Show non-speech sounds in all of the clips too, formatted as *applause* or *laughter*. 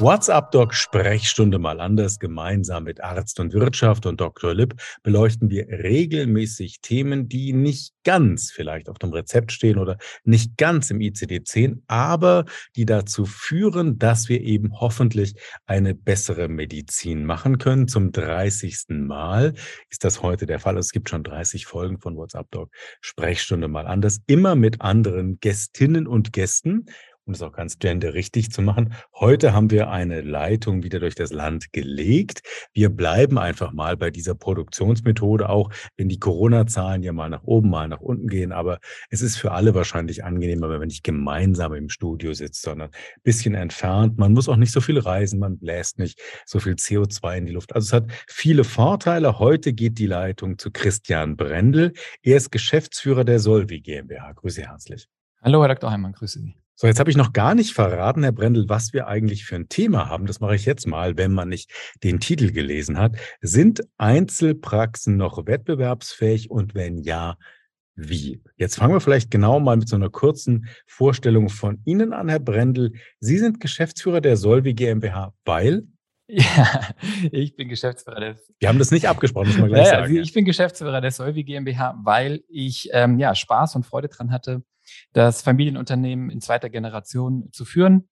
WhatsApp Doc Sprechstunde mal anders. Gemeinsam mit Arzt und Wirtschaft und Dr. Lipp beleuchten wir regelmäßig Themen, die nicht ganz vielleicht auf dem Rezept stehen oder nicht ganz im ICD-10, aber die dazu führen, dass wir eben hoffentlich eine bessere Medizin machen können. Zum 30. Mal ist das heute der Fall. Es gibt schon 30 Folgen von WhatsApp Doc Sprechstunde mal anders, immer mit anderen Gästinnen und Gästen um es auch ganz genderrichtig zu machen. Heute haben wir eine Leitung wieder durch das Land gelegt. Wir bleiben einfach mal bei dieser Produktionsmethode, auch wenn die Corona-Zahlen ja mal nach oben, mal nach unten gehen. Aber es ist für alle wahrscheinlich angenehmer, wenn man nicht gemeinsam im Studio sitzt, sondern ein bisschen entfernt. Man muss auch nicht so viel reisen, man bläst nicht so viel CO2 in die Luft. Also es hat viele Vorteile. Heute geht die Leitung zu Christian Brendel. Er ist Geschäftsführer der Solvi GmbH. Grüße herzlich. Hallo, Herr Dr. Heimann, grüße Sie. So, jetzt habe ich noch gar nicht verraten, Herr Brendel, was wir eigentlich für ein Thema haben. Das mache ich jetzt mal, wenn man nicht den Titel gelesen hat. Sind Einzelpraxen noch wettbewerbsfähig und wenn ja, wie? Jetzt fangen wir vielleicht genau mal mit so einer kurzen Vorstellung von Ihnen an, Herr Brendel. Sie sind Geschäftsführer der Solvi GmbH, weil ja, *laughs* ich bin Geschäftsführer des. Wir haben das nicht abgesprochen, muss man gleich ja, sagen. Ich bin Geschäftsführer der Solvi GmbH, weil ich ähm, ja Spaß und Freude dran hatte, das Familienunternehmen in zweiter Generation zu führen.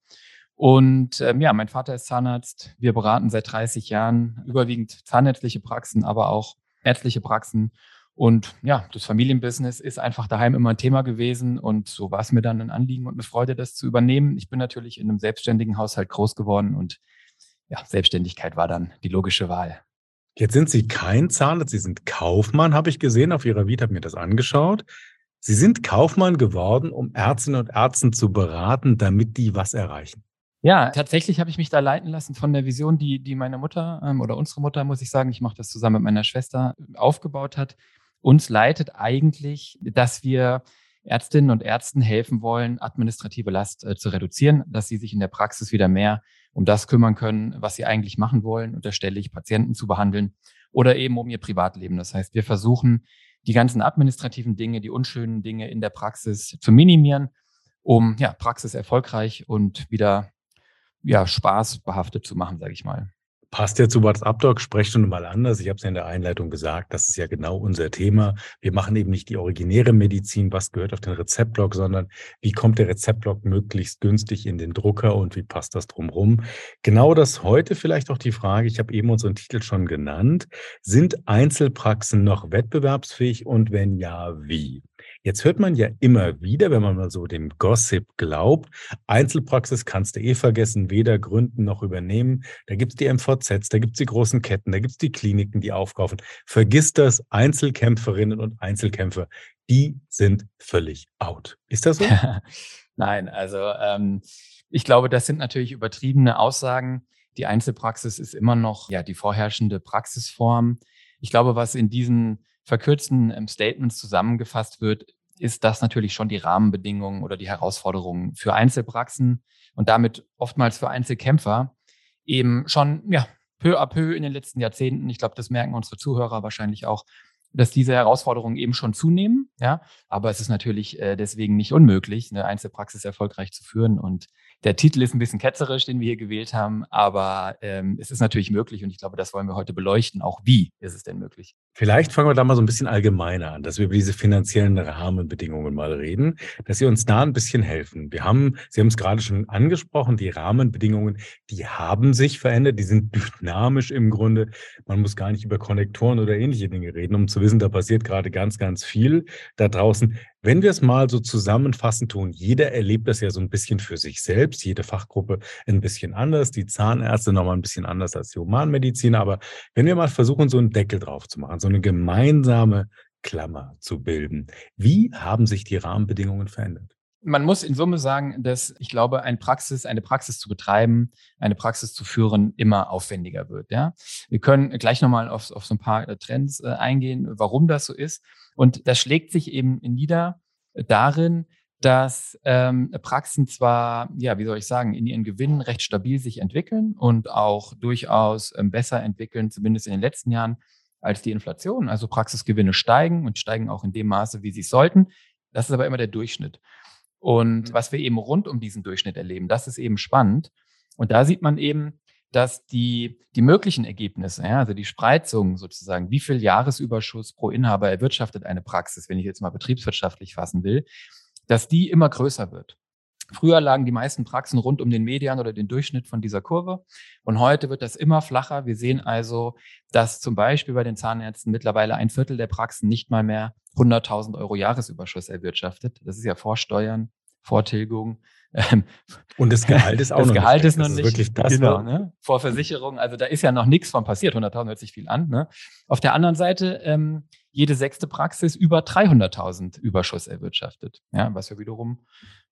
Und ähm, ja, mein Vater ist Zahnarzt. Wir beraten seit 30 Jahren überwiegend zahnärztliche Praxen, aber auch ärztliche Praxen. Und ja, das Familienbusiness ist einfach daheim immer ein Thema gewesen. Und so war es mir dann ein Anliegen und eine Freude, das zu übernehmen. Ich bin natürlich in einem selbstständigen Haushalt groß geworden und ja, Selbstständigkeit war dann die logische Wahl. Jetzt sind Sie kein Zahnarzt, Sie sind Kaufmann, habe ich gesehen. Auf Ihrer Vita habe mir das angeschaut. Sie sind Kaufmann geworden, um Ärztinnen und Ärzten zu beraten, damit die was erreichen. Ja, tatsächlich habe ich mich da leiten lassen von der Vision, die, die meine Mutter ähm, oder unsere Mutter, muss ich sagen, ich mache das zusammen mit meiner Schwester, aufgebaut hat. Uns leitet eigentlich, dass wir Ärztinnen und Ärzten helfen wollen, administrative Last äh, zu reduzieren, dass sie sich in der Praxis wieder mehr um das kümmern können, was sie eigentlich machen wollen, unterstelle Patienten zu behandeln oder eben um ihr Privatleben. Das heißt, wir versuchen, die ganzen administrativen Dinge, die unschönen Dinge in der Praxis zu minimieren, um ja, Praxis erfolgreich und wieder ja, Spaß behaftet zu machen, sage ich mal. Passt ja zu WhatsApp Doc, Sprechstunde mal anders. Ich habe es ja in der Einleitung gesagt, das ist ja genau unser Thema. Wir machen eben nicht die originäre Medizin, was gehört auf den Rezeptblock, sondern wie kommt der Rezeptblock möglichst günstig in den Drucker und wie passt das drumherum. Genau das heute vielleicht auch die Frage, ich habe eben unseren Titel schon genannt. Sind Einzelpraxen noch wettbewerbsfähig und wenn ja, wie? Jetzt hört man ja immer wieder, wenn man mal so dem Gossip glaubt, Einzelpraxis kannst du eh vergessen, weder gründen noch übernehmen. Da gibt es die MVZs, da gibt es die großen Ketten, da gibt es die Kliniken, die aufkaufen. Vergiss das, Einzelkämpferinnen und Einzelkämpfer, die sind völlig out. Ist das so? *laughs* Nein, also ähm, ich glaube, das sind natürlich übertriebene Aussagen. Die Einzelpraxis ist immer noch ja die vorherrschende Praxisform. Ich glaube, was in diesen verkürzten ähm, Statements zusammengefasst wird, ist das natürlich schon die Rahmenbedingungen oder die Herausforderungen für Einzelpraxen und damit oftmals für Einzelkämpfer eben schon ja, peu à peu in den letzten Jahrzehnten. Ich glaube, das merken unsere Zuhörer wahrscheinlich auch, dass diese Herausforderungen eben schon zunehmen. Ja, aber es ist natürlich äh, deswegen nicht unmöglich, eine Einzelpraxis erfolgreich zu führen. Und der Titel ist ein bisschen ketzerisch, den wir hier gewählt haben, aber ähm, es ist natürlich möglich und ich glaube, das wollen wir heute beleuchten. Auch wie ist es denn möglich? Vielleicht fangen wir da mal so ein bisschen allgemeiner an, dass wir über diese finanziellen Rahmenbedingungen mal reden, dass Sie uns da ein bisschen helfen. Wir haben, Sie haben es gerade schon angesprochen, die Rahmenbedingungen, die haben sich verändert, die sind *laughs* dynamisch im Grunde. Man muss gar nicht über Konnektoren oder ähnliche Dinge reden, um zu wissen, da passiert gerade ganz, ganz viel da draußen. Wenn wir es mal so zusammenfassen tun, jeder erlebt das ja so ein bisschen für sich selbst, jede Fachgruppe ein bisschen anders, die Zahnärzte nochmal ein bisschen anders als die Humanmediziner. Aber wenn wir mal versuchen, so einen Deckel drauf zu machen, so eine gemeinsame Klammer zu bilden, wie haben sich die Rahmenbedingungen verändert? Man muss in Summe sagen, dass ich glaube, eine Praxis, eine Praxis zu betreiben, eine Praxis zu führen, immer aufwendiger wird. Ja, wir können gleich nochmal auf, auf so ein paar Trends äh, eingehen, warum das so ist. Und das schlägt sich eben nieder darin, dass ähm, Praxen zwar, ja, wie soll ich sagen, in ihren Gewinnen recht stabil sich entwickeln und auch durchaus ähm, besser entwickeln, zumindest in den letzten Jahren, als die Inflation. Also Praxisgewinne steigen und steigen auch in dem Maße, wie sie sollten. Das ist aber immer der Durchschnitt. Und mhm. was wir eben rund um diesen Durchschnitt erleben, das ist eben spannend. Und da sieht man eben, dass die, die möglichen Ergebnisse, ja, also die Spreizung sozusagen, wie viel Jahresüberschuss pro Inhaber erwirtschaftet eine Praxis, wenn ich jetzt mal betriebswirtschaftlich fassen will, dass die immer größer wird. Früher lagen die meisten Praxen rund um den Median oder den Durchschnitt von dieser Kurve. Und heute wird das immer flacher. Wir sehen also, dass zum Beispiel bei den Zahnärzten mittlerweile ein Viertel der Praxen nicht mal mehr 100.000 Euro Jahresüberschuss erwirtschaftet. Das ist ja Vorsteuern, Vortilgung. Ähm, und das Gehalt ist *laughs* auch das noch Gehalt nicht. ist noch nicht. wirklich das genau, ne? Vor Versicherung. Also da ist ja noch nichts von passiert. 100.000 hört sich viel an. Ne? Auf der anderen Seite, ähm, jede sechste Praxis über 300.000 Überschuss erwirtschaftet. Ja, was ja wiederum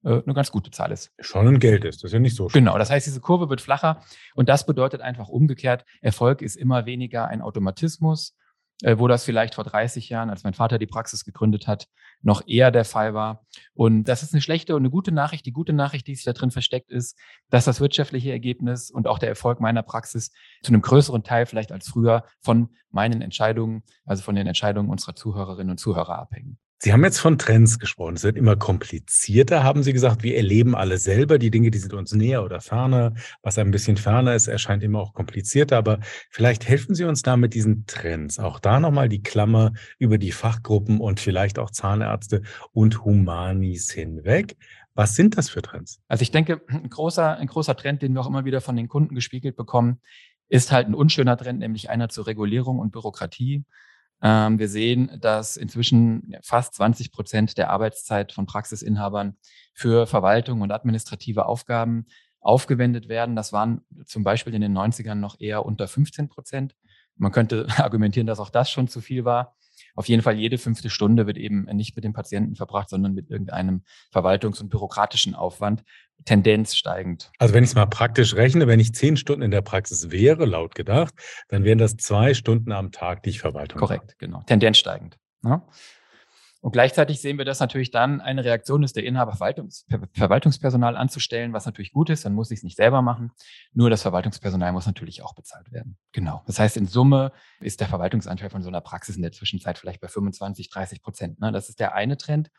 äh, eine ganz gute Zahl ist. Schon ein Geld ist, das ist ja nicht so schön. Genau, das heißt, diese Kurve wird flacher und das bedeutet einfach umgekehrt, Erfolg ist immer weniger ein Automatismus, wo das vielleicht vor 30 Jahren, als mein Vater die Praxis gegründet hat, noch eher der Fall war. Und das ist eine schlechte und eine gute Nachricht. Die gute Nachricht, die sich da drin versteckt, ist, dass das wirtschaftliche Ergebnis und auch der Erfolg meiner Praxis zu einem größeren Teil vielleicht als früher von meinen Entscheidungen, also von den Entscheidungen unserer Zuhörerinnen und Zuhörer abhängen. Sie haben jetzt von Trends gesprochen. Es wird immer komplizierter, haben Sie gesagt. Wir erleben alle selber die Dinge, die sind uns näher oder ferner. Was ein bisschen ferner ist, erscheint immer auch komplizierter. Aber vielleicht helfen Sie uns da mit diesen Trends. Auch da nochmal die Klammer über die Fachgruppen und vielleicht auch Zahnärzte und Humanis hinweg. Was sind das für Trends? Also ich denke, ein großer, ein großer Trend, den wir auch immer wieder von den Kunden gespiegelt bekommen, ist halt ein unschöner Trend, nämlich einer zur Regulierung und Bürokratie. Ähm, wir sehen, dass inzwischen fast 20 Prozent der Arbeitszeit von Praxisinhabern für Verwaltung und administrative Aufgaben aufgewendet werden. Das waren zum Beispiel in den 90ern noch eher unter 15 Prozent. Man könnte *laughs* argumentieren, dass auch das schon zu viel war. Auf jeden Fall jede fünfte Stunde wird eben nicht mit dem Patienten verbracht, sondern mit irgendeinem verwaltungs- und bürokratischen Aufwand, Tendenz steigend. Also wenn ich es mal praktisch rechne, wenn ich zehn Stunden in der Praxis wäre, laut gedacht, dann wären das zwei Stunden am Tag, die ich Verwaltung Korrekt, genau. Tendenz steigend. Ja. Und gleichzeitig sehen wir, dass natürlich dann eine Reaktion ist, der Inhaber Verwaltungs Verwaltungspersonal anzustellen, was natürlich gut ist, dann muss ich es nicht selber machen. Nur das Verwaltungspersonal muss natürlich auch bezahlt werden. Genau. Das heißt, in Summe ist der Verwaltungsanteil von so einer Praxis in der Zwischenzeit vielleicht bei 25, 30 Prozent. Ne? Das ist der eine Trend.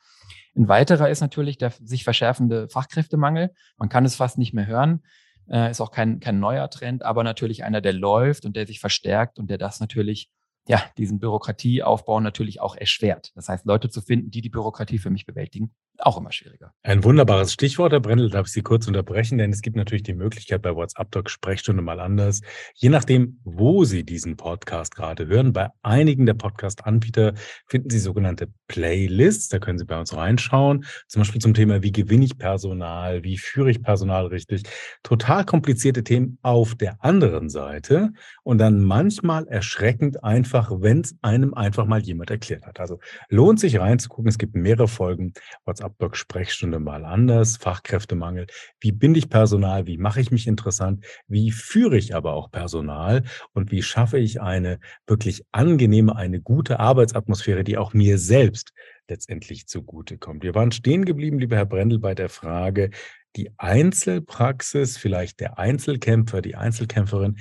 Ein weiterer ist natürlich der sich verschärfende Fachkräftemangel. Man kann es fast nicht mehr hören. Äh, ist auch kein, kein neuer Trend, aber natürlich einer, der läuft und der sich verstärkt und der das natürlich ja, diesen Bürokratieaufbau natürlich auch erschwert. Das heißt, Leute zu finden, die die Bürokratie für mich bewältigen, auch immer schwieriger. Ein wunderbares Stichwort, Herr Brendel, darf ich Sie kurz unterbrechen, denn es gibt natürlich die Möglichkeit bei WhatsApp Doc Sprechstunde mal anders. Je nachdem, wo Sie diesen Podcast gerade hören, bei einigen der Podcast-Anbieter finden Sie sogenannte Playlists. Da können Sie bei uns reinschauen. Zum Beispiel zum Thema, wie gewinne ich Personal, wie führe ich Personal richtig. Total komplizierte Themen auf der anderen Seite und dann manchmal erschreckend einfach, wenn es einem einfach mal jemand erklärt hat. Also lohnt sich reinzugucken. Es gibt mehrere Folgen WhatsApp Abdoc Sprechstunde mal anders, Fachkräftemangel. Wie binde ich Personal? Wie mache ich mich interessant? Wie führe ich aber auch Personal? Und wie schaffe ich eine wirklich angenehme, eine gute Arbeitsatmosphäre, die auch mir selbst letztendlich zugutekommt? Wir waren stehen geblieben, lieber Herr Brendel, bei der Frage, die Einzelpraxis, vielleicht der Einzelkämpfer, die Einzelkämpferin,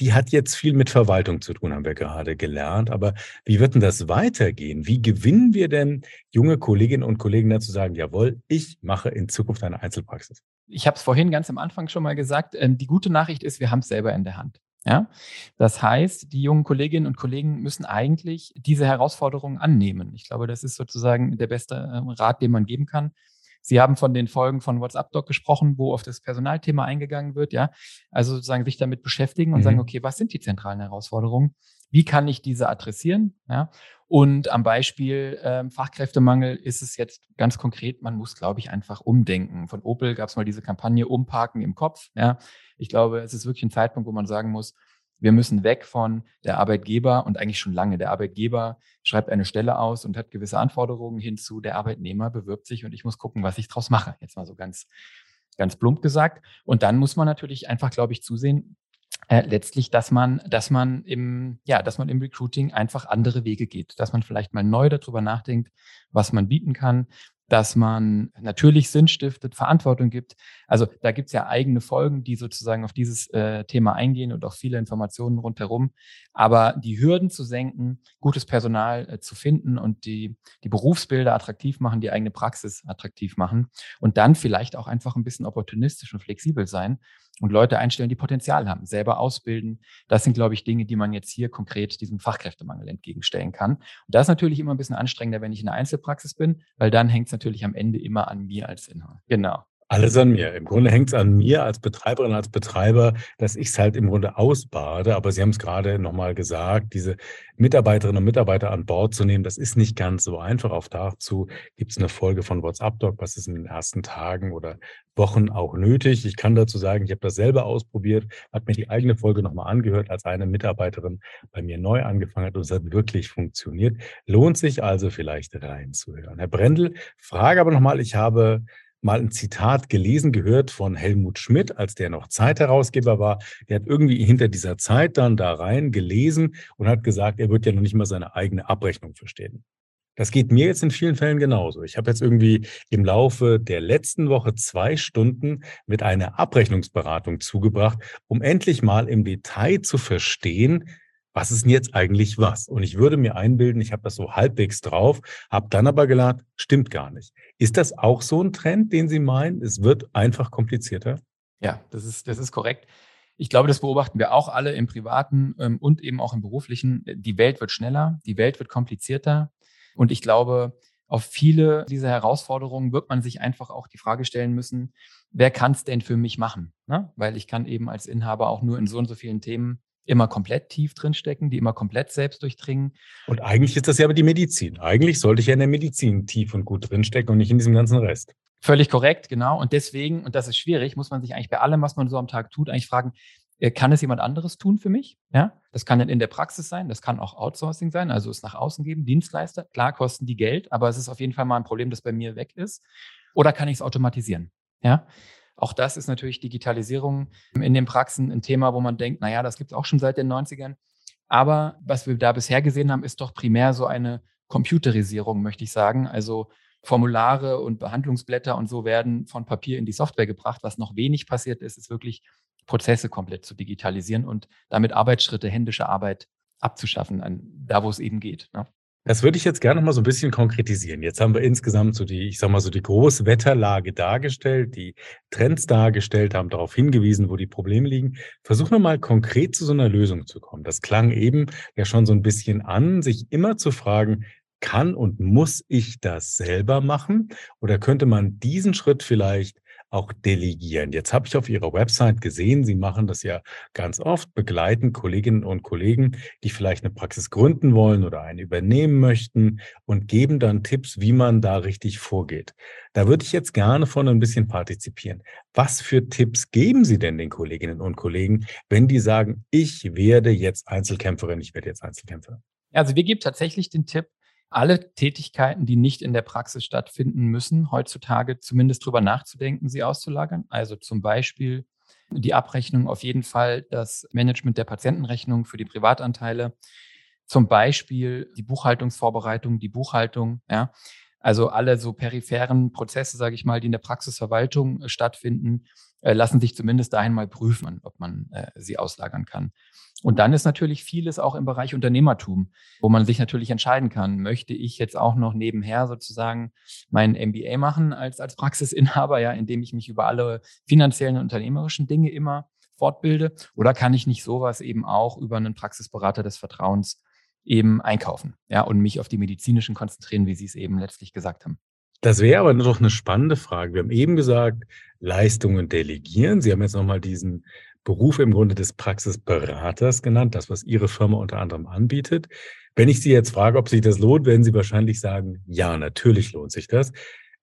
die hat jetzt viel mit Verwaltung zu tun, haben wir gerade gelernt. Aber wie wird denn das weitergehen? Wie gewinnen wir denn junge Kolleginnen und Kollegen dazu sagen, jawohl, ich mache in Zukunft eine Einzelpraxis? Ich habe es vorhin ganz am Anfang schon mal gesagt. Ähm, die gute Nachricht ist, wir haben es selber in der Hand. Ja, das heißt, die jungen Kolleginnen und Kollegen müssen eigentlich diese Herausforderungen annehmen. Ich glaube, das ist sozusagen der beste ähm, Rat, den man geben kann. Sie haben von den Folgen von WhatsApp Doc gesprochen, wo auf das Personalthema eingegangen wird, ja. Also sozusagen sich damit beschäftigen und mhm. sagen, okay, was sind die zentralen Herausforderungen? Wie kann ich diese adressieren? Ja. Und am Beispiel ähm, Fachkräftemangel ist es jetzt ganz konkret, man muss, glaube ich, einfach umdenken. Von Opel gab es mal diese Kampagne Umparken im Kopf. Ja. Ich glaube, es ist wirklich ein Zeitpunkt, wo man sagen muss, wir müssen weg von der Arbeitgeber und eigentlich schon lange. Der Arbeitgeber schreibt eine Stelle aus und hat gewisse Anforderungen hinzu. Der Arbeitnehmer bewirbt sich und ich muss gucken, was ich draus mache. Jetzt mal so ganz, ganz plump gesagt. Und dann muss man natürlich einfach, glaube ich, zusehen, äh, letztlich, dass man, dass man im, ja, dass man im Recruiting einfach andere Wege geht, dass man vielleicht mal neu darüber nachdenkt, was man bieten kann, dass man natürlich Sinn stiftet, Verantwortung gibt. Also da gibt es ja eigene Folgen, die sozusagen auf dieses äh, Thema eingehen und auch viele Informationen rundherum. Aber die Hürden zu senken, gutes Personal äh, zu finden und die, die Berufsbilder attraktiv machen, die eigene Praxis attraktiv machen und dann vielleicht auch einfach ein bisschen opportunistisch und flexibel sein und Leute einstellen, die Potenzial haben, selber ausbilden. Das sind, glaube ich, Dinge, die man jetzt hier konkret diesem Fachkräftemangel entgegenstellen kann. Und das ist natürlich immer ein bisschen anstrengender, wenn ich in der Einzelpraxis bin, weil dann hängt es natürlich am Ende immer an mir als Inhaber. Genau. Alles an mir. Im Grunde hängt es an mir als Betreiberin, als Betreiber, dass ich es halt im Grunde ausbade. Aber Sie haben es gerade nochmal gesagt, diese Mitarbeiterinnen und Mitarbeiter an Bord zu nehmen, das ist nicht ganz so einfach. Auch dazu gibt es eine Folge von WhatsApp Doc, was ist in den ersten Tagen oder Wochen auch nötig. Ich kann dazu sagen, ich habe das selber ausprobiert, habe mir die eigene Folge nochmal angehört, als eine Mitarbeiterin bei mir neu angefangen hat und es hat wirklich funktioniert. Lohnt sich also vielleicht reinzuhören. Herr Brendel, Frage aber nochmal, ich habe mal ein Zitat gelesen, gehört von Helmut Schmidt, als der noch Zeitherausgeber war. Der hat irgendwie hinter dieser Zeit dann da rein gelesen und hat gesagt, er wird ja noch nicht mal seine eigene Abrechnung verstehen. Das geht mir jetzt in vielen Fällen genauso. Ich habe jetzt irgendwie im Laufe der letzten Woche zwei Stunden mit einer Abrechnungsberatung zugebracht, um endlich mal im Detail zu verstehen, was ist denn jetzt eigentlich was? Und ich würde mir einbilden, ich habe das so halbwegs drauf, habe dann aber gelernt, stimmt gar nicht. Ist das auch so ein Trend, den Sie meinen? Es wird einfach komplizierter? Ja, das ist, das ist korrekt. Ich glaube, das beobachten wir auch alle im privaten ähm, und eben auch im beruflichen. Die Welt wird schneller, die Welt wird komplizierter. Und ich glaube, auf viele dieser Herausforderungen wird man sich einfach auch die Frage stellen müssen, wer kann es denn für mich machen? Ne? Weil ich kann eben als Inhaber auch nur in so und so vielen Themen immer komplett tief drinstecken, die immer komplett selbst durchdringen. Und eigentlich ist das ja aber die Medizin. Eigentlich sollte ich ja in der Medizin tief und gut drinstecken und nicht in diesem ganzen Rest. Völlig korrekt, genau. Und deswegen, und das ist schwierig, muss man sich eigentlich bei allem, was man so am Tag tut, eigentlich fragen, äh, kann es jemand anderes tun für mich? Ja, das kann dann in der Praxis sein, das kann auch Outsourcing sein, also es nach außen geben, Dienstleister. Klar kosten die Geld, aber es ist auf jeden Fall mal ein Problem, das bei mir weg ist. Oder kann ich es automatisieren? Ja, auch das ist natürlich Digitalisierung in den Praxen ein Thema, wo man denkt, naja, das gibt es auch schon seit den 90ern. Aber was wir da bisher gesehen haben, ist doch primär so eine Computerisierung, möchte ich sagen. Also Formulare und Behandlungsblätter und so werden von Papier in die Software gebracht. Was noch wenig passiert ist, ist wirklich Prozesse komplett zu digitalisieren und damit Arbeitsschritte, händische Arbeit abzuschaffen, an, da wo es eben geht. Ne? Das würde ich jetzt gerne noch mal so ein bisschen konkretisieren. Jetzt haben wir insgesamt so die, ich sag mal so die Großwetterlage dargestellt, die Trends dargestellt, haben darauf hingewiesen, wo die Probleme liegen. Versuchen wir mal konkret zu so einer Lösung zu kommen. Das klang eben ja schon so ein bisschen an, sich immer zu fragen, kann und muss ich das selber machen? Oder könnte man diesen Schritt vielleicht auch delegieren. Jetzt habe ich auf Ihrer Website gesehen, Sie machen das ja ganz oft, begleiten Kolleginnen und Kollegen, die vielleicht eine Praxis gründen wollen oder eine übernehmen möchten und geben dann Tipps, wie man da richtig vorgeht. Da würde ich jetzt gerne von ein bisschen partizipieren. Was für Tipps geben Sie denn den Kolleginnen und Kollegen, wenn die sagen, ich werde jetzt Einzelkämpferin, ich werde jetzt Einzelkämpfer? Also wir geben tatsächlich den Tipp, alle Tätigkeiten, die nicht in der Praxis stattfinden müssen, heutzutage zumindest drüber nachzudenken, sie auszulagern. Also zum Beispiel die Abrechnung, auf jeden Fall das Management der Patientenrechnung für die Privatanteile, zum Beispiel die Buchhaltungsvorbereitung, die Buchhaltung, ja. Also alle so peripheren Prozesse, sage ich mal, die in der Praxisverwaltung äh, stattfinden, lassen sich zumindest dahin mal prüfen, ob man äh, sie auslagern kann. Und dann ist natürlich vieles auch im Bereich Unternehmertum, wo man sich natürlich entscheiden kann, möchte ich jetzt auch noch nebenher sozusagen mein MBA machen als, als Praxisinhaber, ja, indem ich mich über alle finanziellen und unternehmerischen Dinge immer fortbilde, oder kann ich nicht sowas eben auch über einen Praxisberater des Vertrauens eben einkaufen, ja, und mich auf die medizinischen konzentrieren, wie Sie es eben letztlich gesagt haben. Das wäre aber noch eine spannende Frage. Wir haben eben gesagt, Leistungen delegieren. Sie haben jetzt nochmal diesen Beruf im Grunde des Praxisberaters genannt, das, was Ihre Firma unter anderem anbietet. Wenn ich Sie jetzt frage, ob sich das lohnt, werden Sie wahrscheinlich sagen, ja, natürlich lohnt sich das.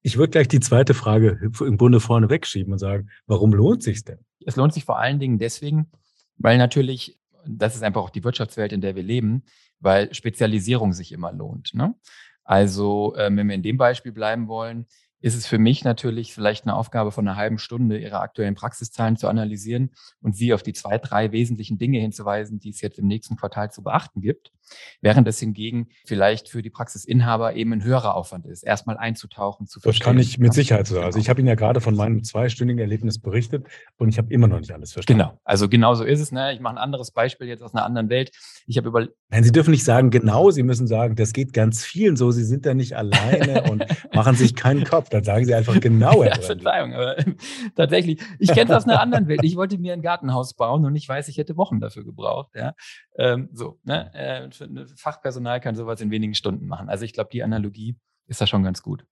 Ich würde gleich die zweite Frage im Grunde vorne wegschieben und sagen, warum lohnt sich denn? Es lohnt sich vor allen Dingen deswegen, weil natürlich, das ist einfach auch die Wirtschaftswelt, in der wir leben, weil Spezialisierung sich immer lohnt. Ne? Also, äh, wenn wir in dem Beispiel bleiben wollen, ist es für mich natürlich vielleicht eine Aufgabe von einer halben Stunde, Ihre aktuellen Praxiszahlen zu analysieren und Sie auf die zwei, drei wesentlichen Dinge hinzuweisen, die es jetzt im nächsten Quartal zu beachten gibt. Während es hingegen vielleicht für die Praxisinhaber eben ein höherer Aufwand ist, erstmal einzutauchen, zu verstehen. Das kann ich mit Sicherheit sagen. Also ich habe Ihnen ja gerade von meinem zweistündigen Erlebnis berichtet und ich habe immer noch nicht alles verstanden. Genau, also genau so ist es. Ne? Ich mache ein anderes Beispiel jetzt aus einer anderen Welt. Ich habe über Nein, Sie dürfen nicht sagen genau, Sie müssen sagen, das geht ganz vielen so. Sie sind da nicht alleine und *laughs* machen sich keinen Kopf. Dann sagen Sie einfach genau. ja, Verzeihung, aber *laughs* tatsächlich, ich kenne es aus einer anderen Welt. Ich wollte mir ein Gartenhaus bauen und ich weiß, ich hätte Wochen dafür gebraucht. Ja? Ähm, so, ne? Äh, Fachpersonal kann sowas in wenigen Stunden machen. Also ich glaube, die Analogie ist da schon ganz gut.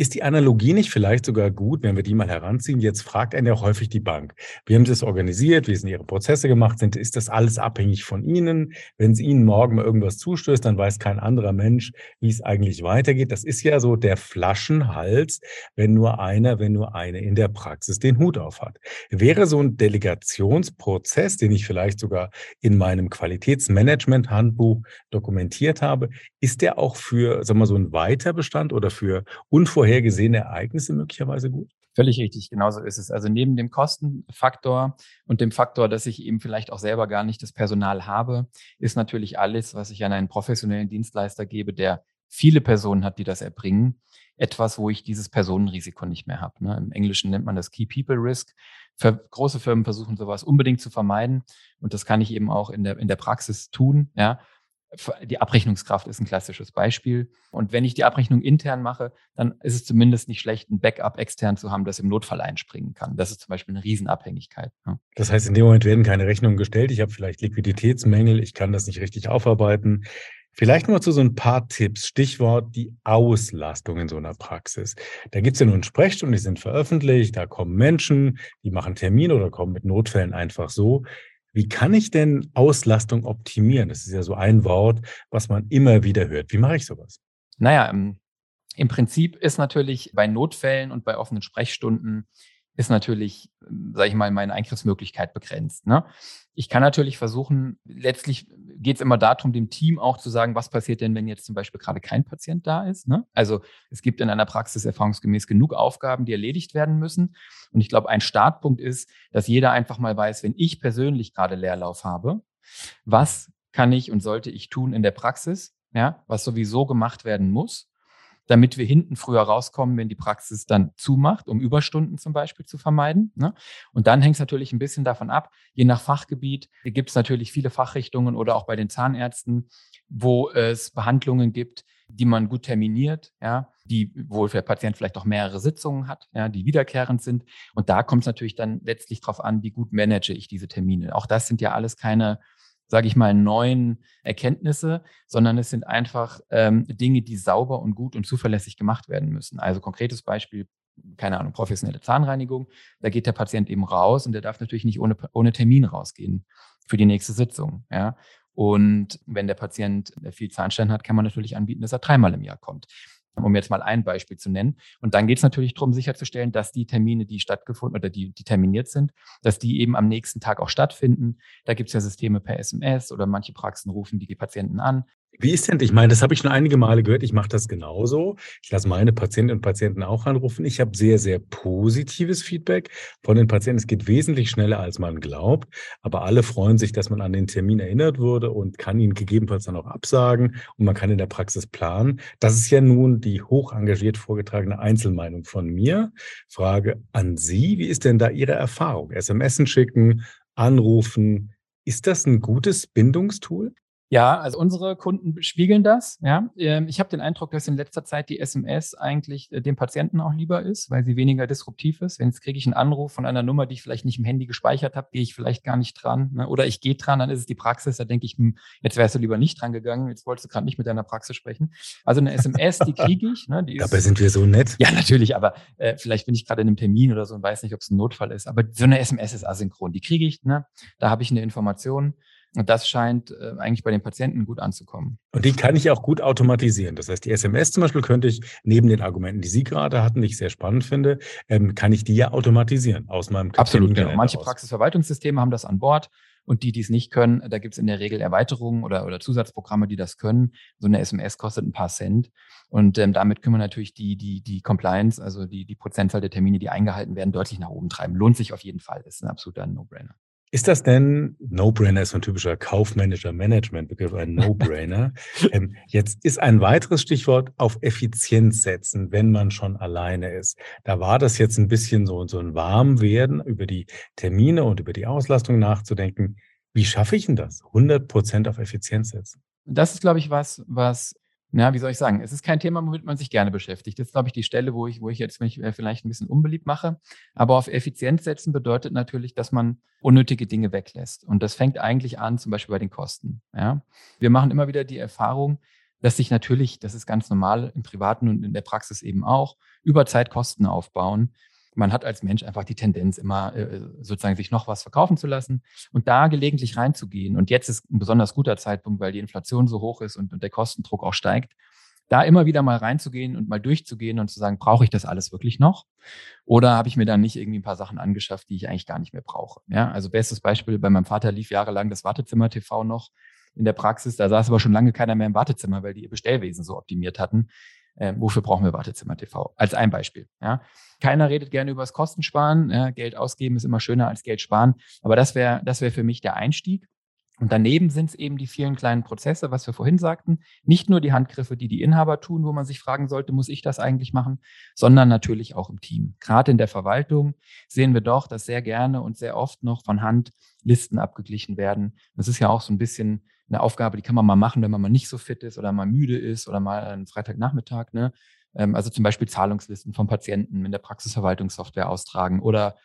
Ist die Analogie nicht vielleicht sogar gut, wenn wir die mal heranziehen? Jetzt fragt einen ja häufig die Bank. Wie haben Sie es organisiert? Wie sind Ihre Prozesse gemacht? Sind, ist das alles abhängig von Ihnen? Wenn es Ihnen morgen mal irgendwas zustößt, dann weiß kein anderer Mensch, wie es eigentlich weitergeht. Das ist ja so der Flaschenhals, wenn nur einer, wenn nur eine in der Praxis den Hut auf hat. Wäre so ein Delegationsprozess, den ich vielleicht sogar in meinem Qualitätsmanagement-Handbuch dokumentiert habe, ist der auch für, sagen wir mal, so einen Weiterbestand oder für unvorhergesehene unvorhergesehene Ereignisse möglicherweise gut? Völlig richtig, genauso ist es. Also neben dem Kostenfaktor und dem Faktor, dass ich eben vielleicht auch selber gar nicht das Personal habe, ist natürlich alles, was ich an einen professionellen Dienstleister gebe, der viele Personen hat, die das erbringen, etwas, wo ich dieses Personenrisiko nicht mehr habe. Ne? Im Englischen nennt man das Key People Risk. Für große Firmen versuchen sowas unbedingt zu vermeiden und das kann ich eben auch in der, in der Praxis tun. Ja? Die Abrechnungskraft ist ein klassisches Beispiel. Und wenn ich die Abrechnung intern mache, dann ist es zumindest nicht schlecht, ein Backup extern zu haben, das im Notfall einspringen kann. Das ist zum Beispiel eine Riesenabhängigkeit. Das heißt, in dem Moment werden keine Rechnungen gestellt. Ich habe vielleicht Liquiditätsmängel, ich kann das nicht richtig aufarbeiten. Vielleicht nur zu so ein paar Tipps. Stichwort die Auslastung in so einer Praxis. Da gibt es ja nun Sprechstunden, die sind veröffentlicht, da kommen Menschen, die machen Termine oder kommen mit Notfällen einfach so. Wie kann ich denn Auslastung optimieren? Das ist ja so ein Wort, was man immer wieder hört. Wie mache ich sowas? Naja, im, im Prinzip ist natürlich bei Notfällen und bei offenen Sprechstunden ist natürlich, sage ich mal, meine Eingriffsmöglichkeit begrenzt. Ne? Ich kann natürlich versuchen, letztlich geht es immer darum, dem Team auch zu sagen, was passiert denn, wenn jetzt zum Beispiel gerade kein Patient da ist. Ne? Also es gibt in einer Praxis erfahrungsgemäß genug Aufgaben, die erledigt werden müssen. Und ich glaube, ein Startpunkt ist, dass jeder einfach mal weiß, wenn ich persönlich gerade Leerlauf habe, was kann ich und sollte ich tun in der Praxis, ja, was sowieso gemacht werden muss damit wir hinten früher rauskommen, wenn die Praxis dann zumacht, um Überstunden zum Beispiel zu vermeiden. Ne? Und dann hängt es natürlich ein bisschen davon ab, je nach Fachgebiet gibt es natürlich viele Fachrichtungen oder auch bei den Zahnärzten, wo es Behandlungen gibt, die man gut terminiert, ja, die, wo der Patient vielleicht auch mehrere Sitzungen hat, ja, die wiederkehrend sind. Und da kommt es natürlich dann letztlich darauf an, wie gut manage ich diese Termine. Auch das sind ja alles keine sage ich mal, neuen Erkenntnisse, sondern es sind einfach ähm, Dinge, die sauber und gut und zuverlässig gemacht werden müssen. Also konkretes Beispiel, keine Ahnung, professionelle Zahnreinigung. Da geht der Patient eben raus und der darf natürlich nicht ohne, ohne Termin rausgehen für die nächste Sitzung. Ja. Und wenn der Patient viel Zahnstein hat, kann man natürlich anbieten, dass er dreimal im Jahr kommt um jetzt mal ein Beispiel zu nennen. Und dann geht es natürlich darum, sicherzustellen, dass die Termine, die stattgefunden oder die, die terminiert sind, dass die eben am nächsten Tag auch stattfinden. Da gibt es ja Systeme per SMS oder manche Praxen rufen die Patienten an. Wie ist denn, ich meine, das habe ich schon einige Male gehört, ich mache das genauso. Ich lasse meine Patientinnen und Patienten auch anrufen. Ich habe sehr, sehr positives Feedback von den Patienten. Es geht wesentlich schneller, als man glaubt. Aber alle freuen sich, dass man an den Termin erinnert wurde und kann ihn gegebenenfalls dann auch absagen und man kann in der Praxis planen. Das ist ja nun die hoch engagiert vorgetragene Einzelmeinung von mir. Frage an Sie, wie ist denn da Ihre Erfahrung? SMS schicken, anrufen. Ist das ein gutes Bindungstool? Ja, also unsere Kunden spiegeln das. Ja, ähm, ich habe den Eindruck, dass in letzter Zeit die SMS eigentlich äh, dem Patienten auch lieber ist, weil sie weniger disruptiv ist. Wenn jetzt kriege ich einen Anruf von einer Nummer, die ich vielleicht nicht im Handy gespeichert habe, gehe ich vielleicht gar nicht dran. Ne? Oder ich gehe dran, dann ist es die Praxis. Da denke ich, hm, jetzt wärst du lieber nicht dran gegangen. Jetzt wolltest du gerade nicht mit deiner Praxis sprechen. Also eine SMS, die kriege ich. Ne? Die ist, Dabei sind wir so nett. Ja, natürlich. Aber äh, vielleicht bin ich gerade in einem Termin oder so und weiß nicht, ob es ein Notfall ist. Aber so eine SMS ist asynchron. Die kriege ich. Ne? Da habe ich eine Information. Und das scheint äh, eigentlich bei den Patienten gut anzukommen. Und die kann ich auch gut automatisieren. Das heißt, die SMS zum Beispiel könnte ich neben den Argumenten, die Sie gerade hatten, die ich sehr spannend finde, ähm, kann ich die ja automatisieren aus meinem Absolut, genau. Manche Praxisverwaltungssysteme haben das an Bord Und die, die es nicht können, da gibt es in der Regel Erweiterungen oder, oder Zusatzprogramme, die das können. So eine SMS kostet ein paar Cent. Und ähm, damit können wir natürlich die, die, die Compliance, also die, die Prozentzahl der Termine, die eingehalten werden, deutlich nach oben treiben. Lohnt sich auf jeden Fall. Das ist ein absoluter No-Brainer. Ist das denn, No-Brainer ist so ein typischer kaufmanager Management-Begriff, ein No-Brainer. *laughs* ähm, jetzt ist ein weiteres Stichwort auf Effizienz setzen, wenn man schon alleine ist. Da war das jetzt ein bisschen so, so ein Warmwerden, über die Termine und über die Auslastung nachzudenken. Wie schaffe ich denn das? 100 Prozent auf Effizienz setzen. Das ist, glaube ich, was, was ja, wie soll ich sagen? Es ist kein Thema, womit man sich gerne beschäftigt. Das ist, glaube ich, die Stelle, wo ich, wo ich jetzt mich äh, vielleicht ein bisschen unbeliebt mache. Aber auf Effizienz setzen bedeutet natürlich, dass man unnötige Dinge weglässt. Und das fängt eigentlich an, zum Beispiel bei den Kosten. Ja? Wir machen immer wieder die Erfahrung, dass sich natürlich, das ist ganz normal im Privaten und in der Praxis eben auch, über Zeit Kosten aufbauen, man hat als Mensch einfach die Tendenz, immer äh, sozusagen sich noch was verkaufen zu lassen und da gelegentlich reinzugehen. Und jetzt ist ein besonders guter Zeitpunkt, weil die Inflation so hoch ist und, der Kostendruck auch steigt, da immer wieder mal reinzugehen und mal durchzugehen und zu sagen, brauche ich das alles wirklich noch? Oder habe ich mir dann nicht irgendwie ein paar Sachen angeschafft, die ich eigentlich gar nicht mehr brauche? Ja, also bestes Beispiel, bei meinem Vater lief jahrelang das Wartezimmer TV noch in der Praxis. Da saß aber schon lange keiner mehr im Wartezimmer, weil die ihr Bestellwesen so optimiert hatten. Äh, wofür brauchen wir Wartezimmer TV? Als ein Beispiel. Ja. Keiner redet gerne über das Kostensparen. Ja. Geld ausgeben ist immer schöner als Geld sparen. Aber das wäre das wäre für mich der Einstieg. Und daneben sind es eben die vielen kleinen Prozesse, was wir vorhin sagten. Nicht nur die Handgriffe, die die Inhaber tun, wo man sich fragen sollte, muss ich das eigentlich machen, sondern natürlich auch im Team. Gerade in der Verwaltung sehen wir doch, dass sehr gerne und sehr oft noch von Hand Listen abgeglichen werden. Das ist ja auch so ein bisschen eine Aufgabe, die kann man mal machen, wenn man mal nicht so fit ist oder mal müde ist oder mal einen Freitagnachmittag. Ne? Ähm, also zum Beispiel Zahlungslisten von Patienten in der Praxisverwaltungssoftware austragen oder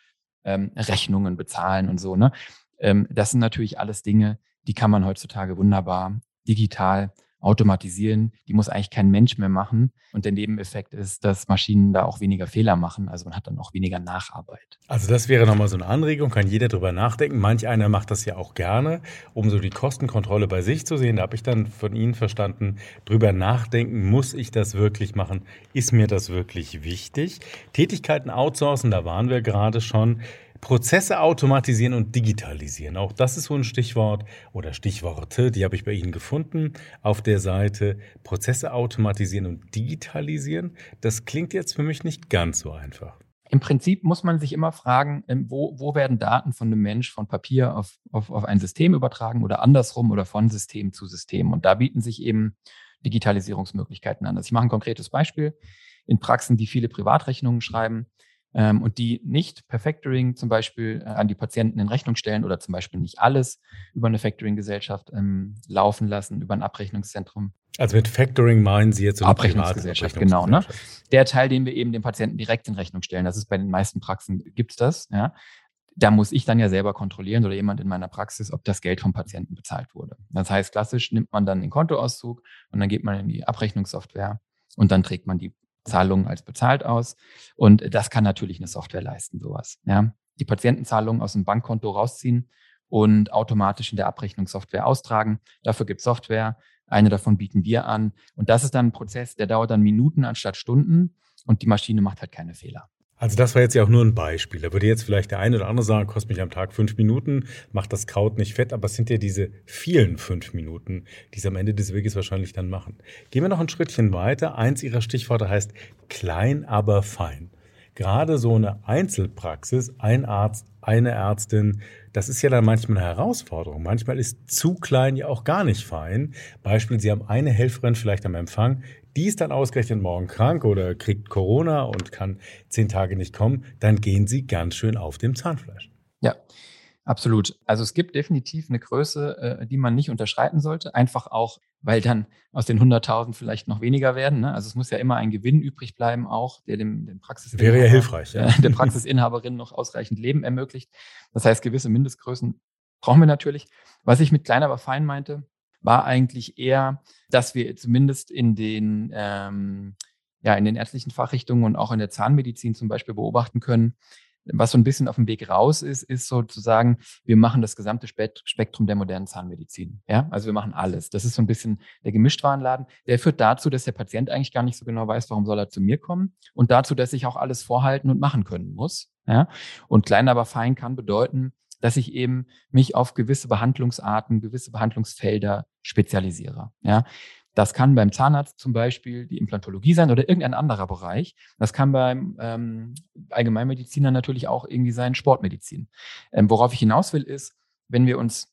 ähm, Rechnungen bezahlen und so. Ne? Ähm, das sind natürlich alles Dinge, die kann man heutzutage wunderbar digital automatisieren. Die muss eigentlich kein Mensch mehr machen. Und der Nebeneffekt ist, dass Maschinen da auch weniger Fehler machen. Also man hat dann auch weniger Nacharbeit. Also das wäre nochmal so eine Anregung, kann jeder drüber nachdenken. Manch einer macht das ja auch gerne, um so die Kostenkontrolle bei sich zu sehen. Da habe ich dann von Ihnen verstanden, drüber nachdenken, muss ich das wirklich machen? Ist mir das wirklich wichtig? Tätigkeiten outsourcen, da waren wir gerade schon. Prozesse automatisieren und digitalisieren. Auch das ist so ein Stichwort oder Stichworte, die habe ich bei Ihnen gefunden auf der Seite. Prozesse automatisieren und digitalisieren. Das klingt jetzt für mich nicht ganz so einfach. Im Prinzip muss man sich immer fragen, ähm, wo, wo werden Daten von einem Mensch von Papier auf, auf, auf ein System übertragen oder andersrum oder von System zu System. Und da bieten sich eben Digitalisierungsmöglichkeiten an. Also ich mache ein konkretes Beispiel. In Praxen, die viele Privatrechnungen schreiben, ähm, und die nicht per Factoring zum Beispiel äh, an die Patienten in Rechnung stellen oder zum Beispiel nicht alles über eine Factoring-Gesellschaft ähm, laufen lassen, über ein Abrechnungszentrum. Also mit Factoring meinen Sie jetzt so eine Abrechnungsgesellschaft, genau. Ne? Der Teil, den wir eben dem Patienten direkt in Rechnung stellen, das ist bei den meisten Praxen, gibt's das, ja. Da muss ich dann ja selber kontrollieren oder jemand in meiner Praxis, ob das Geld vom Patienten bezahlt wurde. Das heißt, klassisch nimmt man dann den Kontoauszug und dann geht man in die Abrechnungssoftware und dann trägt man die Zahlungen als bezahlt aus. Und das kann natürlich eine Software leisten, sowas. Ja. Die Patientenzahlungen aus dem Bankkonto rausziehen und automatisch in der Abrechnungssoftware austragen. Dafür gibt es Software. Eine davon bieten wir an. Und das ist dann ein Prozess, der dauert dann Minuten anstatt Stunden und die Maschine macht halt keine Fehler. Also das war jetzt ja auch nur ein Beispiel. Da würde jetzt vielleicht der eine oder andere sagen, kostet mich am Tag fünf Minuten, macht das Kraut nicht fett, aber es sind ja diese vielen fünf Minuten, die es am Ende des Weges wahrscheinlich dann machen. Gehen wir noch ein Schrittchen weiter. Eins Ihrer Stichworte heißt klein, aber fein. Gerade so eine Einzelpraxis, ein Arzt, eine Ärztin, das ist ja dann manchmal eine Herausforderung. Manchmal ist zu klein ja auch gar nicht fein. Beispiel, Sie haben eine Helferin vielleicht am Empfang, die ist dann ausgerechnet morgen krank oder kriegt Corona und kann zehn Tage nicht kommen, dann gehen sie ganz schön auf dem Zahnfleisch. Ja, absolut. Also es gibt definitiv eine Größe, äh, die man nicht unterschreiten sollte. Einfach auch, weil dann aus den 100.000 vielleicht noch weniger werden. Ne? Also es muss ja immer ein Gewinn übrig bleiben, auch der dem, dem Praxisinhaber, Wäre ja hilfreich, ja. der Praxisinhaberin noch ausreichend Leben ermöglicht. Das heißt, gewisse Mindestgrößen brauchen wir natürlich. Was ich mit klein, aber fein meinte, war eigentlich eher, dass wir zumindest in den, ähm, ja, in den ärztlichen Fachrichtungen und auch in der Zahnmedizin zum Beispiel beobachten können, was so ein bisschen auf dem Weg raus ist, ist sozusagen, wir machen das gesamte Spektrum der modernen Zahnmedizin. Ja, also wir machen alles. Das ist so ein bisschen der Gemischtwarenladen. Der führt dazu, dass der Patient eigentlich gar nicht so genau weiß, warum soll er zu mir kommen und dazu, dass ich auch alles vorhalten und machen können muss. Ja, und klein aber fein kann bedeuten, dass ich eben mich auf gewisse Behandlungsarten, gewisse Behandlungsfelder spezialisiere. Ja, das kann beim Zahnarzt zum Beispiel die Implantologie sein oder irgendein anderer Bereich. Das kann beim ähm, Allgemeinmediziner natürlich auch irgendwie sein Sportmedizin. Ähm, worauf ich hinaus will, ist, wenn wir uns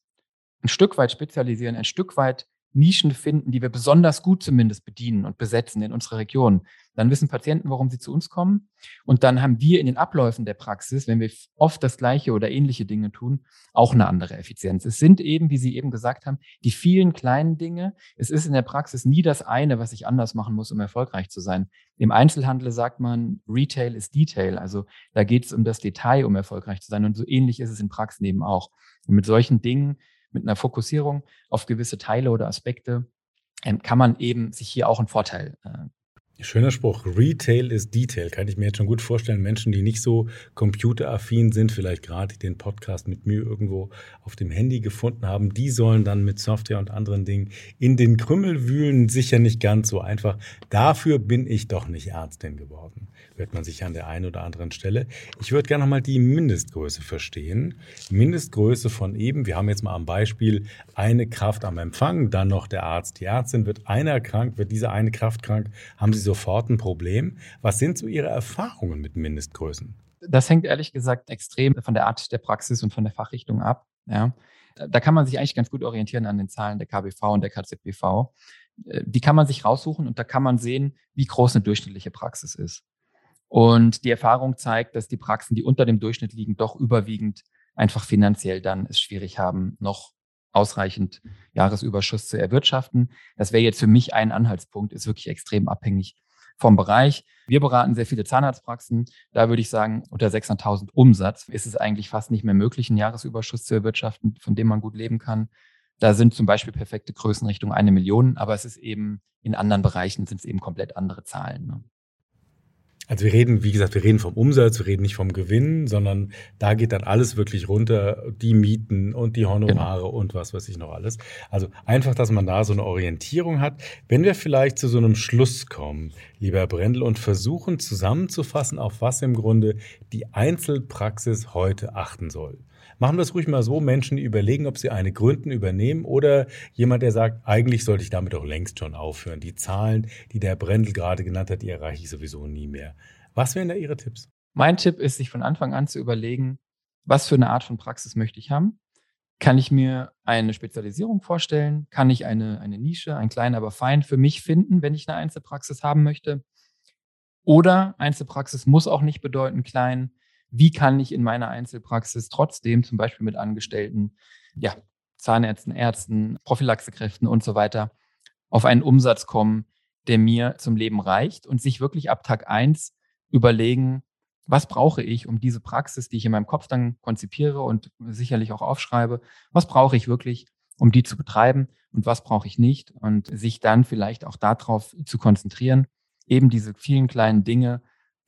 ein Stück weit spezialisieren, ein Stück weit Nischen finden, die wir besonders gut zumindest bedienen und besetzen in unserer Region. Dann wissen Patienten, warum sie zu uns kommen. Und dann haben wir in den Abläufen der Praxis, wenn wir oft das gleiche oder ähnliche Dinge tun, auch eine andere Effizienz. Es sind eben, wie Sie eben gesagt haben, die vielen kleinen Dinge. Es ist in der Praxis nie das eine, was ich anders machen muss, um erfolgreich zu sein. Im Einzelhandel sagt man, Retail ist Detail. Also da geht es um das Detail, um erfolgreich zu sein. Und so ähnlich ist es in Praxen eben auch. Und mit solchen Dingen mit einer Fokussierung auf gewisse Teile oder Aspekte ähm, kann man eben sich hier auch einen Vorteil äh, Schöner Spruch. Retail ist Detail. Kann ich mir jetzt schon gut vorstellen. Menschen, die nicht so computeraffin sind, vielleicht gerade den Podcast mit Mühe irgendwo auf dem Handy gefunden haben, die sollen dann mit Software und anderen Dingen in den Krümmel wühlen. Sicher nicht ganz so einfach. Dafür bin ich doch nicht Ärztin geworden. Hört man sich an der einen oder anderen Stelle. Ich würde gerne nochmal die Mindestgröße verstehen. Mindestgröße von eben. Wir haben jetzt mal am Beispiel eine Kraft am Empfang, dann noch der Arzt, die Ärztin. Wird einer krank, wird diese eine Kraft krank, haben Sie so sofort ein Problem. Was sind so Ihre Erfahrungen mit Mindestgrößen? Das hängt ehrlich gesagt extrem von der Art der Praxis und von der Fachrichtung ab. Ja. Da kann man sich eigentlich ganz gut orientieren an den Zahlen der KBV und der KZBV. Äh, die kann man sich raussuchen und da kann man sehen, wie groß eine durchschnittliche Praxis ist. Und die Erfahrung zeigt, dass die Praxen, die unter dem Durchschnitt liegen, doch überwiegend einfach finanziell dann es schwierig haben, noch ausreichend Jahresüberschuss zu erwirtschaften. Das wäre jetzt für mich ein Anhaltspunkt, ist wirklich extrem abhängig vom Bereich. Wir beraten sehr viele Zahnarztpraxen. Da würde ich sagen, unter 600.000 Umsatz ist es eigentlich fast nicht mehr möglich, einen Jahresüberschuss zu erwirtschaften, von dem man gut leben kann. Da sind zum Beispiel perfekte Größen Richtung eine Million, aber es ist eben in anderen Bereichen sind es eben komplett andere Zahlen. Ne? Also wir reden, wie gesagt, wir reden vom Umsatz, wir reden nicht vom Gewinn, sondern da geht dann alles wirklich runter, die Mieten und die Honorare genau. und was weiß ich noch alles. Also einfach, dass man da so eine Orientierung hat. Wenn wir vielleicht zu so einem Schluss kommen, lieber Herr Brendel, und versuchen zusammenzufassen, auf was im Grunde die Einzelpraxis heute achten soll. Machen wir es ruhig mal so, Menschen, die überlegen, ob sie eine gründen, übernehmen oder jemand, der sagt, eigentlich sollte ich damit auch längst schon aufhören. Die Zahlen, die der Brendel gerade genannt hat, die erreiche ich sowieso nie mehr. Was wären da Ihre Tipps? Mein Tipp ist, sich von Anfang an zu überlegen, was für eine Art von Praxis möchte ich haben? Kann ich mir eine Spezialisierung vorstellen? Kann ich eine, eine Nische, ein klein, aber fein für mich finden, wenn ich eine Einzelpraxis haben möchte? Oder Einzelpraxis muss auch nicht bedeuten klein wie kann ich in meiner Einzelpraxis trotzdem zum Beispiel mit Angestellten, ja, Zahnärzten, Ärzten, Prophylaxekräften und so weiter auf einen Umsatz kommen, der mir zum Leben reicht und sich wirklich ab Tag eins überlegen, was brauche ich, um diese Praxis, die ich in meinem Kopf dann konzipiere und sicherlich auch aufschreibe, was brauche ich wirklich, um die zu betreiben und was brauche ich nicht und sich dann vielleicht auch darauf zu konzentrieren, eben diese vielen kleinen Dinge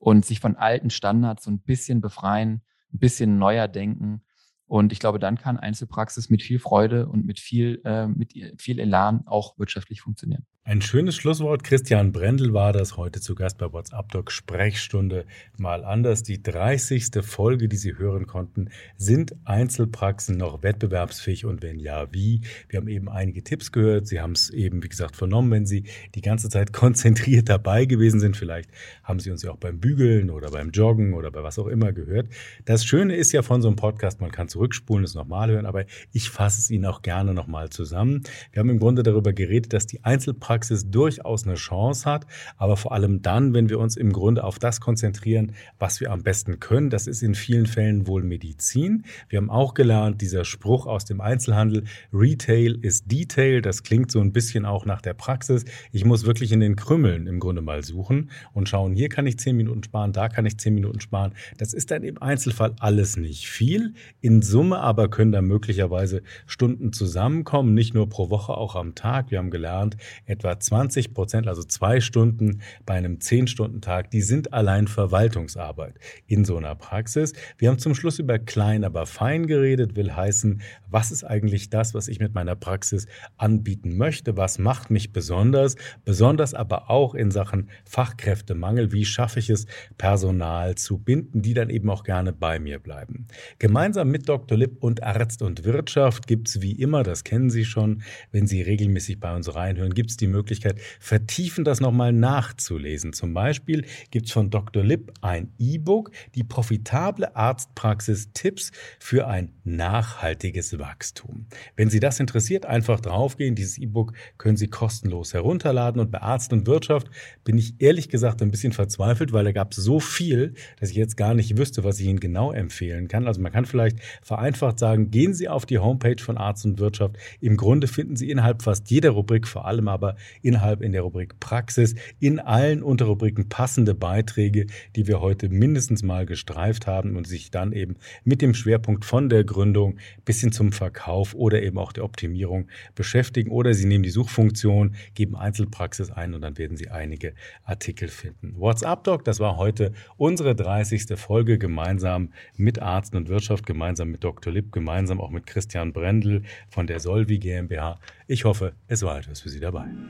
und sich von alten Standards so ein bisschen befreien, ein bisschen neuer denken. Und ich glaube, dann kann Einzelpraxis mit viel Freude und mit viel, äh, mit viel Elan auch wirtschaftlich funktionieren. Ein schönes Schlusswort. Christian Brendel war das heute zu Gast bei WhatsApp Doc Sprechstunde mal anders. Die 30. Folge, die Sie hören konnten, sind Einzelpraxen noch wettbewerbsfähig und wenn ja, wie? Wir haben eben einige Tipps gehört. Sie haben es eben, wie gesagt, vernommen. Wenn Sie die ganze Zeit *laughs* konzentriert dabei gewesen sind, vielleicht haben Sie uns ja auch beim Bügeln oder beim Joggen oder bei was auch immer gehört. Das Schöne ist ja von so einem Podcast, man kann zurückspulen, es nochmal hören, aber ich fasse es Ihnen auch gerne nochmal zusammen. Wir haben im Grunde darüber geredet, dass die Einzelpraxen Praxis durchaus eine Chance hat, aber vor allem dann, wenn wir uns im Grunde auf das konzentrieren, was wir am besten können. Das ist in vielen Fällen wohl Medizin. Wir haben auch gelernt, dieser Spruch aus dem Einzelhandel, Retail ist Detail, das klingt so ein bisschen auch nach der Praxis. Ich muss wirklich in den Krümmeln im Grunde mal suchen und schauen, hier kann ich zehn Minuten sparen, da kann ich zehn Minuten sparen. Das ist dann im Einzelfall alles nicht viel. In Summe aber können da möglicherweise Stunden zusammenkommen, nicht nur pro Woche, auch am Tag. Wir haben gelernt, etwa 20 Prozent, also zwei Stunden bei einem 10-Stunden-Tag, die sind allein Verwaltungsarbeit in so einer Praxis. Wir haben zum Schluss über klein, aber fein geredet, will heißen, was ist eigentlich das, was ich mit meiner Praxis anbieten möchte? Was macht mich besonders? Besonders aber auch in Sachen Fachkräftemangel. Wie schaffe ich es, Personal zu binden, die dann eben auch gerne bei mir bleiben? Gemeinsam mit Dr. Lipp und Arzt und Wirtschaft gibt es wie immer, das kennen Sie schon, wenn Sie regelmäßig bei uns reinhören, gibt es die Möglichkeit, vertiefen das nochmal nachzulesen. Zum Beispiel gibt es von Dr. Lipp ein E-Book, die profitable Arztpraxis Tipps für ein nachhaltiges Wachstum. Wenn Sie das interessiert, einfach draufgehen. Dieses E-Book können Sie kostenlos herunterladen. Und bei Arzt und Wirtschaft bin ich ehrlich gesagt ein bisschen verzweifelt, weil da gab es so viel, dass ich jetzt gar nicht wüsste, was ich Ihnen genau empfehlen kann. Also man kann vielleicht vereinfacht sagen, gehen Sie auf die Homepage von Arzt und Wirtschaft. Im Grunde finden Sie innerhalb fast jeder Rubrik, vor allem aber innerhalb in der Rubrik Praxis, in allen Unterrubriken passende Beiträge, die wir heute mindestens mal gestreift haben und sich dann eben mit dem Schwerpunkt von der Gründung bis hin zum Verkauf oder eben auch der Optimierung beschäftigen. Oder Sie nehmen die Suchfunktion, geben Einzelpraxis ein und dann werden Sie einige Artikel finden. WhatsApp Doc, das war heute unsere 30. Folge gemeinsam mit Arzt und Wirtschaft, gemeinsam mit Dr. Lipp, gemeinsam auch mit Christian Brendel von der Solvi GmbH. Ich hoffe, es war etwas für Sie dabei.